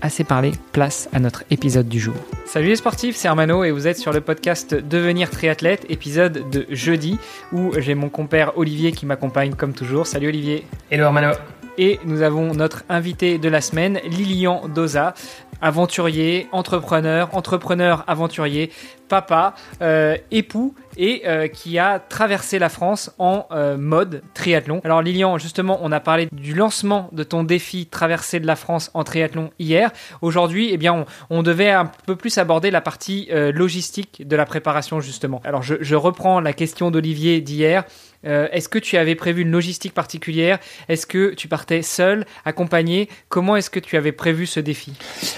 assez parlé, place à notre épisode du jour. Salut les sportifs, c'est Armano et vous êtes sur le podcast Devenir triathlète, épisode de jeudi où j'ai mon compère Olivier qui m'accompagne comme toujours. Salut Olivier. Hello Armano. Et nous avons notre invité de la semaine, Lilian Doza, aventurier, entrepreneur, entrepreneur aventurier, papa, euh, époux et euh, qui a traversé la France en euh, mode triathlon. Alors Lilian, justement, on a parlé du lancement de ton défi traversée de la France en triathlon hier. Aujourd'hui, eh bien, on, devait un peu plus aborder la partie logistique de la préparation justement. Alors je, reprends la question d'Olivier d'hier. Euh, est-ce que tu avais prévu une logistique particulière? Est-ce que tu partais seul, accompagné? Comment est-ce que tu avais prévu ce défi?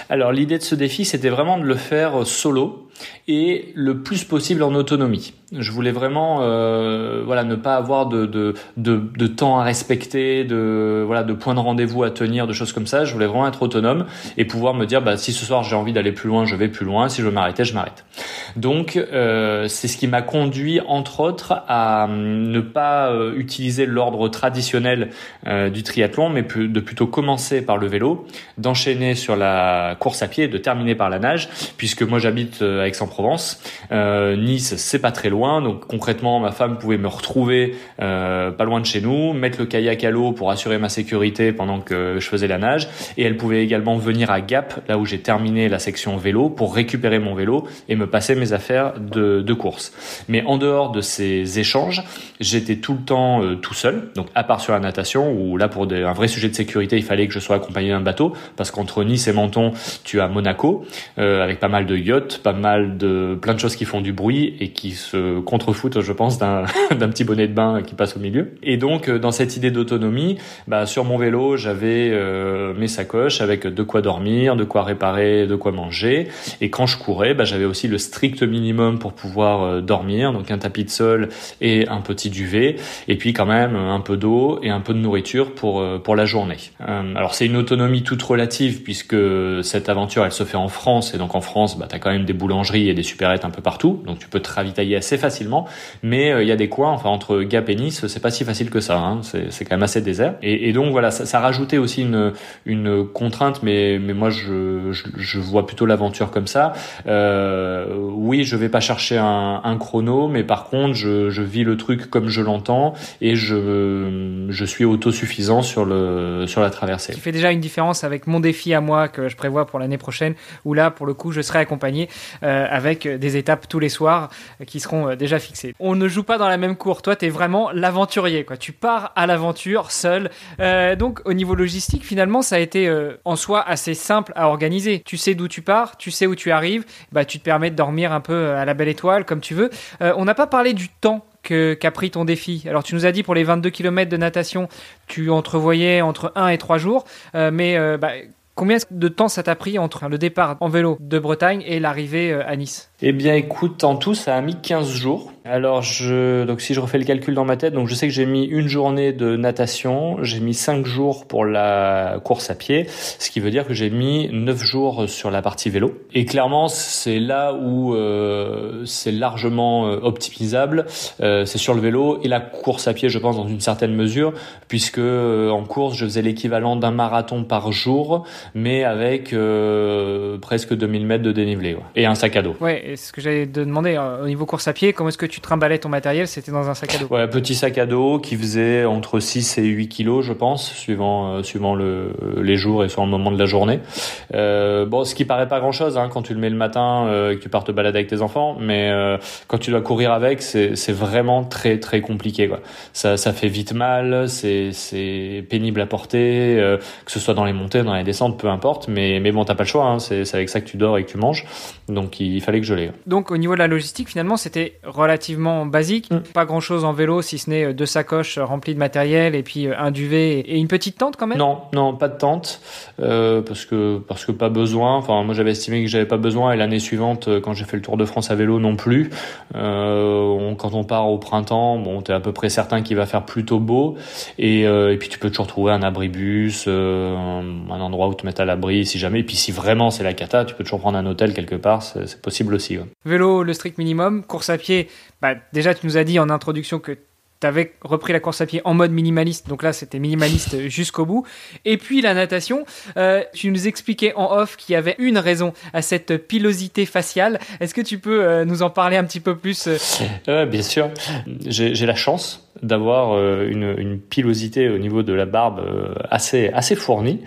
Alors l'idée de ce défi, c'était vraiment de le faire solo et le plus possible en autonomie. Je voulais vraiment euh, voilà ne pas avoir de, de, de, temps à respecter, de voilà de points de rendez-vous à tenir, de choses comme ça. Je voulais vraiment être autonome et pouvoir me dire bah si ce soir j'ai envie d'aller plus loin, je vais plus loin. Si je veux m'arrêter, je m'arrête. Donc euh, c'est ce qui m'a conduit entre autres à ne pas euh, utiliser l'ordre traditionnel du triathlon, mais de plutôt commencer par le vélo, d'enchaîner sur la course à pied, de terminer par la nage, puisque moi j'habite à Aix-en-Provence. nice c'est pas très loin donc concrètement, ma femme pouvait me retrouver euh, pas loin de chez nous, mettre le kayak à l'eau pour assurer ma sécurité pendant que je faisais la nage. Et elle pouvait également venir à Gap, là où j'ai terminé la section vélo, pour récupérer mon vélo et me passer mes affaires de, course. Mais en dehors de ces échanges, j'étais tout le temps euh, tout seul. Donc à part sur la natation, où là pour un vrai sujet de sécurité, il fallait que je sois accompagné d'un bateau, parce qu'entre Nice et Menton, tu as Monaco, euh, avec pas mal de yachts, pas mal de plein de choses qui font du bruit et qui se contre-foot, je pense, d'un petit bonnet de bain qui passe au milieu. Et donc, euh, dans cette idée d'autonomie, bah, sur mon vélo, j'avais euh, mes sacoches avec de quoi dormir, de quoi réparer, de quoi manger. Et quand je courais, bah, j'avais aussi le strict minimum pour pouvoir euh, dormir, donc un tapis de sol et un petit duvet, et puis quand même un peu d'eau et un peu de nourriture pour pour la journée. alors c'est une autonomie toute relative puisque cette aventure elle se fait en France et donc en France, bah, tu as quand même des boulangeries et des supérettes un peu partout, donc tu peux te ravitailler assez facilement, mais euh, il y a des coins, enfin entre Gap et Nice, c'est pas si facile que ça. Hein. c'est quand même assez désert. Et, et donc voilà, ça, ça, rajoutait aussi une, une contrainte, mais, mais moi je, je, je vois plutôt l'aventure comme ça. Euh, oui, je vais pas chercher un, un chrono, mais par contre je, je vis le truc comme je l'entends et je, je suis autosuffisant sur le sur la traversée. Qui fait déjà une différence avec mon défi à moi que je prévois pour l'année prochaine, où là pour le coup je serai accompagné euh, avec des étapes tous les soirs qui seront euh, déjà fixés. On ne joue pas dans la même cour. Toi, tu es vraiment l'aventurier. Quoi. Tu pars à l'aventure seul. Euh, donc, au niveau logistique, finalement, ça a été euh, en soi assez simple à organiser. Tu sais d'où tu pars, tu sais où tu arrives. Bah, tu te permets de dormir un peu à la belle étoile, comme tu veux. on n'a pas parlé du temps qu'a pris ton défi. Alors tu nous as dit pour les 22 km de natation, tu entrevoyais entre 1 et 3 jours, mais bah, combien de temps ça t'a pris entre le départ en vélo de Bretagne et l'arrivée à Nice? Eh bien, écoute, en tout, ça a mis 15 jours. Alors, je, donc si je refais le calcul dans ma tête, donc je sais que j'ai mis une journée de natation, j'ai mis 5 jours pour la course à pied, ce qui veut dire que j'ai mis 9 jours sur la partie vélo. Et clairement, c'est là où euh, c'est largement euh, optimisable, euh, c'est sur le vélo et la course à pied, je pense, dans une certaine mesure, puisque euh, en course, je faisais l'équivalent d'un marathon par jour, mais avec euh, presque 2000 mètres de dénivelé et un sac à dos. Ouais, c'est ce que j'allais te demander. Euh, au niveau course à pied, comment est-ce que tu trimballais ton matériel C'était dans un sac à dos Ouais, petit sac à dos qui faisait entre 6 et 8 kilos, je pense, suivant, euh, suivant le, les jours et sur le moment de la journée. Euh, bon, ce qui paraît pas grand-chose hein, quand tu le mets le matin euh, et que tu pars te balader avec tes enfants, mais quand tu dois courir avec, c'est vraiment très très compliqué. Quoi. Ça, ça fait vite mal, c'est pénible à porter, que ce soit dans les montées, dans les descentes, peu importe. Mais, mais bon, t'as pas le choix, hein, c'est avec ça que tu dors et que tu manges. Donc il fallait que je l'ai. Donc au niveau de la logistique, finalement, c'était relativement relativement basique. Mm. Pas grand chose en vélo, si ce n'est deux sacoches remplies de matériel et puis un duvet et une petite tente quand même? Non, non, pas de tente parce que parce que pas besoin. Enfin, moi j'avais estimé que j'avais pas besoin et l'année suivante, quand j'ai fait le Tour de France à vélo, non plus. quand on part au printemps, bon, t'es à peu près certain qu'il va faire plutôt beau et, et puis tu peux toujours trouver un abribus, un endroit où te mettre à l'abri si jamais. Et puis si vraiment c'est la cata, tu peux toujours prendre un hôtel quelque part, c'est possible aussi. Vélo, le strict minimum. Course à pied, bah, déjà tu nous as dit en introduction que tu avais repris la course à pied en mode minimaliste, donc là c'était minimaliste jusqu'au bout. Et puis la natation, euh, tu nous expliquais en off qu'il y avait une raison à cette pilosité faciale. Est-ce que tu peux euh, nous en parler un petit peu plus euh? Bien sûr, j'ai la chance d'avoir euh, une, une, pilosité au niveau de la barbe euh, assez assez fournie.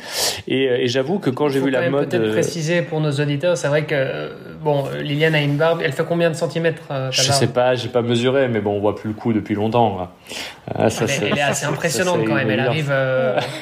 Et, euh, et j'avoue que quand j'ai vu la mode peut-être préciser pour nos auditeurs c'est vrai que bon Liliane a une barbe. Elle fait combien de centimètres ta je sais pas j'ai pas mesuré mais bon on voit plus le coup depuis longtemps ah, ça, elle, elle, est assez impressionnante quand même. Elle arrive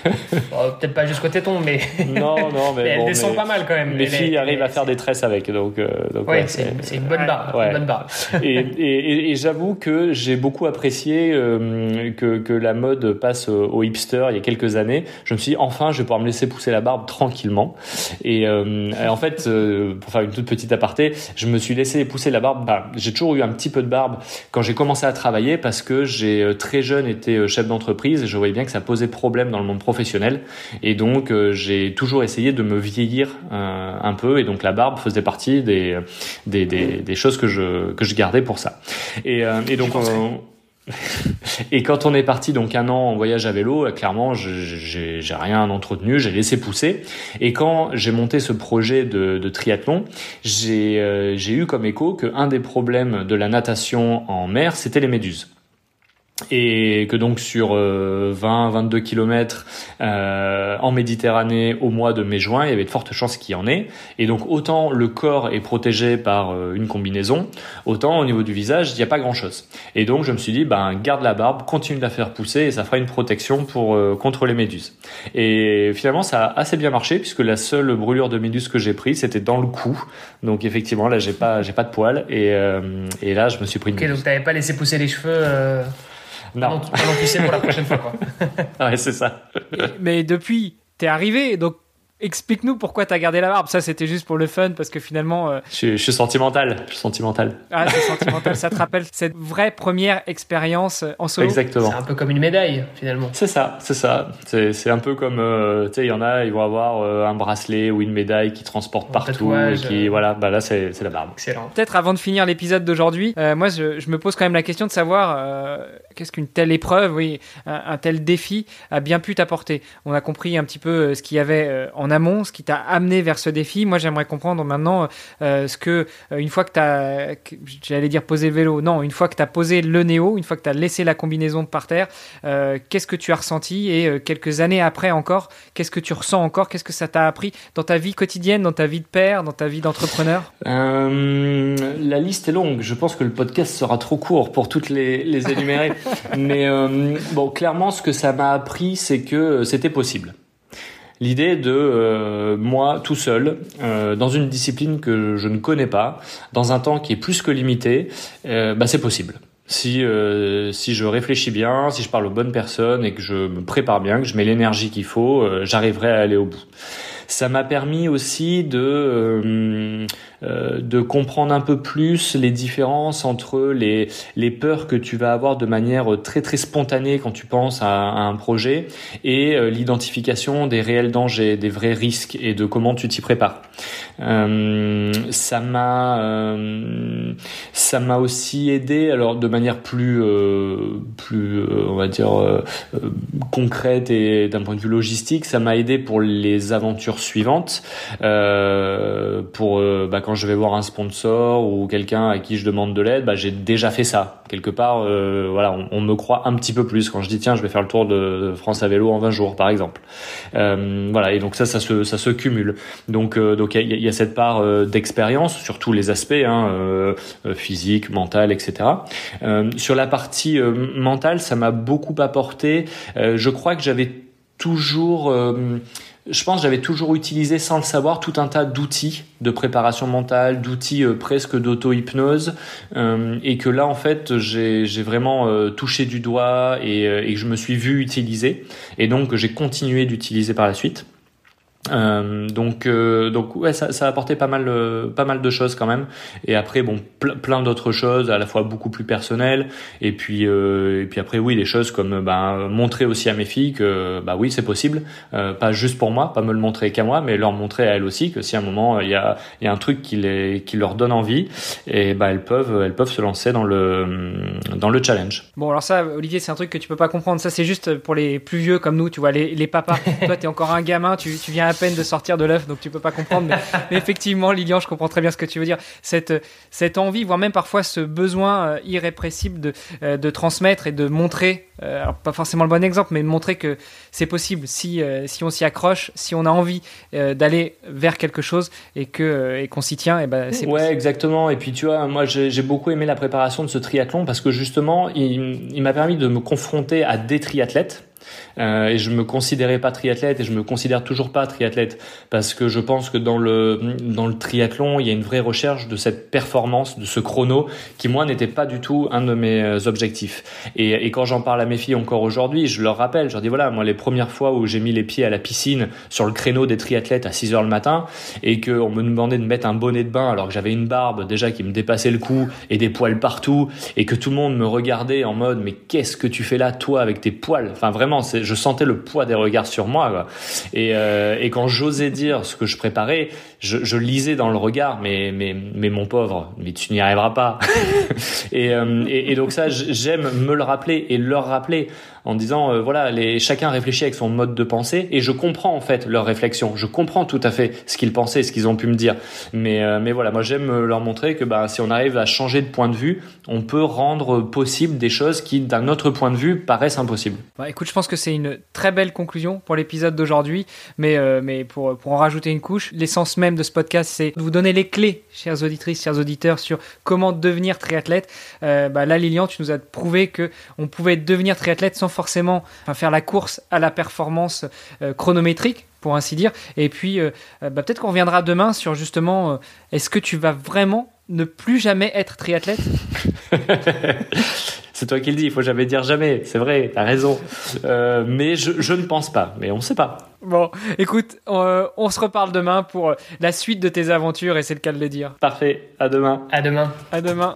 bon, peut-être pas jusqu'au téton mais non non mais, mais elle bon, descend mais pas mal quand même. mes filles arrivent à faire des tresses avec donc, donc ouais, ouais c'est une bonne barbe, ouais. une bonne barbe. et, et, et j'avoue que j'ai beaucoup apprécié que, que, la mode passe au hipster il y a quelques années, je me suis dit enfin je vais pouvoir me laisser pousser la barbe tranquillement. Et, euh, en fait, euh, pour faire une toute petite aparté, je me suis laissé pousser la barbe. Bah, j'ai toujours eu un petit peu de barbe quand j'ai commencé à travailler parce que j'ai euh, très jeune été chef d'entreprise et je voyais bien que ça posait problème dans le monde professionnel. Et donc j'ai toujours essayé de me vieillir un peu et donc la barbe faisait partie des, des, des, des choses que je, que je gardais pour ça. Et, et donc on, et quand on est parti donc un an en voyage à vélo, euh, clairement, j'ai rien entretenu, j'ai laissé pousser. Et quand j'ai monté ce projet de, triathlon, j'ai euh, eu comme écho qu'un des problèmes de la natation en mer, c'était les méduses et que donc sur 20-22 km euh, en Méditerranée au mois de mai-juin, il y avait de fortes chances qu'il y en ait. Et donc autant le corps est protégé par euh, une combinaison, autant au niveau du visage, il n'y a pas grand-chose. Et donc je me suis dit, ben garde la barbe, continue de la faire pousser et ça fera une protection pour euh, contre les méduses. Et finalement ça a assez bien marché puisque la seule brûlure de méduse que j'ai prise c'était dans le cou. Donc effectivement là j'ai pas j'ai pas de poils et, euh, et là je me suis pris une. Ok donc t'avais pas laissé pousser les cheveux. Non. Tu sais pour la prochaine fois, quoi. ouais, c'est ça. Mais depuis, t'es arrivé, donc Explique-nous pourquoi tu as gardé la barbe. Ça, c'était juste pour le fun, parce que finalement. Euh... Je, suis, je, suis sentimental. Je suis sentimental. Ah, c'est sentimental. ça te rappelle cette vraie première expérience en solo. Exactement. C'est un peu comme une médaille, finalement. C'est ça, c'est ça. C'est un peu comme, euh, tu sais, il y en a, ils vont avoir euh, un bracelet ou une médaille qui transporte un partout. Tatouage, qui, euh... voilà, bah là, c'est la barbe. Excellent. Peut-être avant de finir l'épisode d'aujourd'hui, euh, moi, je, je, me pose quand même la question de savoir euh, qu'est-ce qu'une telle épreuve, oui, un, un, tel défi a bien pu t'apporter. On a compris un petit peu ce qu'il y avait en amont, ce qui t'a amené vers ce défi. Moi, j'aimerais comprendre maintenant euh, ce que, euh, une fois que tu as, j'allais dire poser le vélo, non, une fois que tu as posé le néo, une fois que tu as laissé la combinaison par terre, euh, qu'est-ce que tu as ressenti et euh, quelques années après encore, qu'est-ce que tu ressens encore, qu'est-ce que ça t'a appris dans ta vie quotidienne, dans ta vie de père, dans ta vie d'entrepreneur? Euh, La liste est longue. Je pense que le podcast sera trop court pour toutes les, les énumérer. Mais euh, bon, clairement, ce que ça m'a appris, c'est que c'était possible l'idée de euh, moi tout seul euh, dans une discipline que je ne connais pas, dans un temps qui est plus que limité, euh, bah c'est possible. Si euh, si je réfléchis bien, si je parle aux bonnes personnes et que je me prépare bien, que je mets l'énergie qu'il faut, euh, j'arriverai à aller au bout. Ça m'a permis aussi de de comprendre un peu plus les différences entre les les peurs que tu vas avoir de manière très très spontanée quand tu penses à, un projet et euh, l'identification des réels dangers, des vrais risques et de comment tu t'y prépares. Euh, ça m'a euh, ça m'a aussi aidé alors de manière plus plus on va dire concrète et d'un point de vue logistique, ça m'a aidé pour les aventures suivantes pour bah, quand je vais voir un sponsor ou quelqu'un à qui je demande de l'aide, bah, j'ai déjà fait ça. Quelque part, euh, voilà, on, me croit un petit peu plus quand je dis tiens, je vais faire le tour de, France à vélo en 20 jours, par exemple. Euh, voilà, et donc ça, ça se, ça se cumule. Donc, euh, donc il y, y, a cette part euh, d'expérience sur tous les aspects, hein, euh, physique, mental, etc. sur la partie mentale, ça m'a beaucoup apporté. je crois que j'avais toujours je pense j'avais toujours utilisé sans le savoir tout un tas d'outils de préparation mentale, d'outils euh, presque d'auto-hypnose, euh, et que là en fait j'ai vraiment euh, touché du doigt et, et, que je me suis vu utiliser, et donc j'ai continué d'utiliser par la suite. Euh, donc, euh, donc ouais, ça, ça, a apporté pas mal, euh, pas mal de choses quand même. Et après, bon, plein d'autres choses, à la fois beaucoup plus personnelles. Et puis, et puis après, oui, des choses comme ben, montrer aussi à mes filles que, bah oui, c'est possible. pas juste pour moi, pas me le montrer qu'à moi, mais leur montrer à elles aussi que si à un moment il y a, il y a un truc qui les, qui leur donne envie, et bah elles peuvent, elles peuvent se lancer dans le, dans le challenge. Bon, alors ça, Olivier, c'est un truc que tu peux pas comprendre. Ça, c'est juste pour les plus vieux comme nous, tu vois, les, les papas. Toi, t'es encore un gamin, tu, tu viens à peine de sortir de l'œuf, donc tu peux pas comprendre. Mais, effectivement, Lilian, je comprends très bien ce que tu veux dire. Cette, cette envie, voire même parfois ce besoin euh, irrépressible de, euh, de transmettre et de montrer, euh, alors pas forcément le bon exemple, mais de montrer que c'est possible si, si on s'y accroche, si on a envie d'aller vers quelque chose et que et qu'on s'y tient, et ben c'est Ouais, exactement. Et puis tu vois, moi j'ai beaucoup aimé la préparation de ce triathlon parce que justement, il, il m'a permis de me confronter à des triathlètes euh, et je me considérais pas triathlète et je me considère toujours pas triathlète parce que je pense que dans le dans le triathlon il y a une vraie recherche de cette performance de ce chrono qui moi n'était pas du tout un de mes euh, objectifs. Et, quand j'en parle à mes filles encore aujourd'hui je leur rappelle je leur dis voilà moi les premières fois où j'ai mis les pieds à la piscine sur le créneau des triathlètes à 6 heures le matin et qu'on me demandait de mettre un bonnet de bain alors que j'avais une barbe déjà qui me dépassait le cou et des poils partout et que tout le monde me regardait en mode mais qu'est-ce que tu fais là toi avec tes poils? Enfin vraiment je sentais le poids des regards sur moi. Et, euh, et quand j'osais dire ce que je préparais, je, lisais dans le regard, mais, mon pauvre, mais tu n'y arriveras pas. euh, et, et, donc ça, j'aime me le rappeler et leur rappeler en disant euh, voilà, chacun réfléchit avec son mode de pensée et je comprends en fait leur réflexion. Je comprends tout à fait ce qu'ils pensaient, ce qu'ils ont pu me dire. Mais, euh, mais voilà, moi j'aime leur montrer que bah, si on arrive à changer de point de vue, on peut rendre possible des choses qui, d'un autre point de vue, paraissent impossibles. Bah, écoute, je pense que c'est une très belle conclusion pour l'épisode d'aujourd'hui. Mais, euh, mais pour, pour en rajouter une couche, l'essence même de ce podcast, c'est de vous donner les clés, chères auditrices, chers auditeurs, sur comment devenir triathlète. bah, là, Lilian, tu nous as prouvé que on pouvait devenir triathlète sans forcément faire la course à la performance euh, chronométrique pour ainsi dire. Et puis, euh, euh, bah, peut-être qu'on reviendra demain sur justement, est-ce que tu vas vraiment ne plus jamais être triathlète? C'est toi qui le dis, il faut jamais dire jamais, c'est vrai, t'as raison. mais je, ne pense pas, mais on ne sait pas. Bon, écoute, on se reparle demain pour la suite de tes aventures et c'est le cas de le dire. Parfait, à demain. À demain. À demain.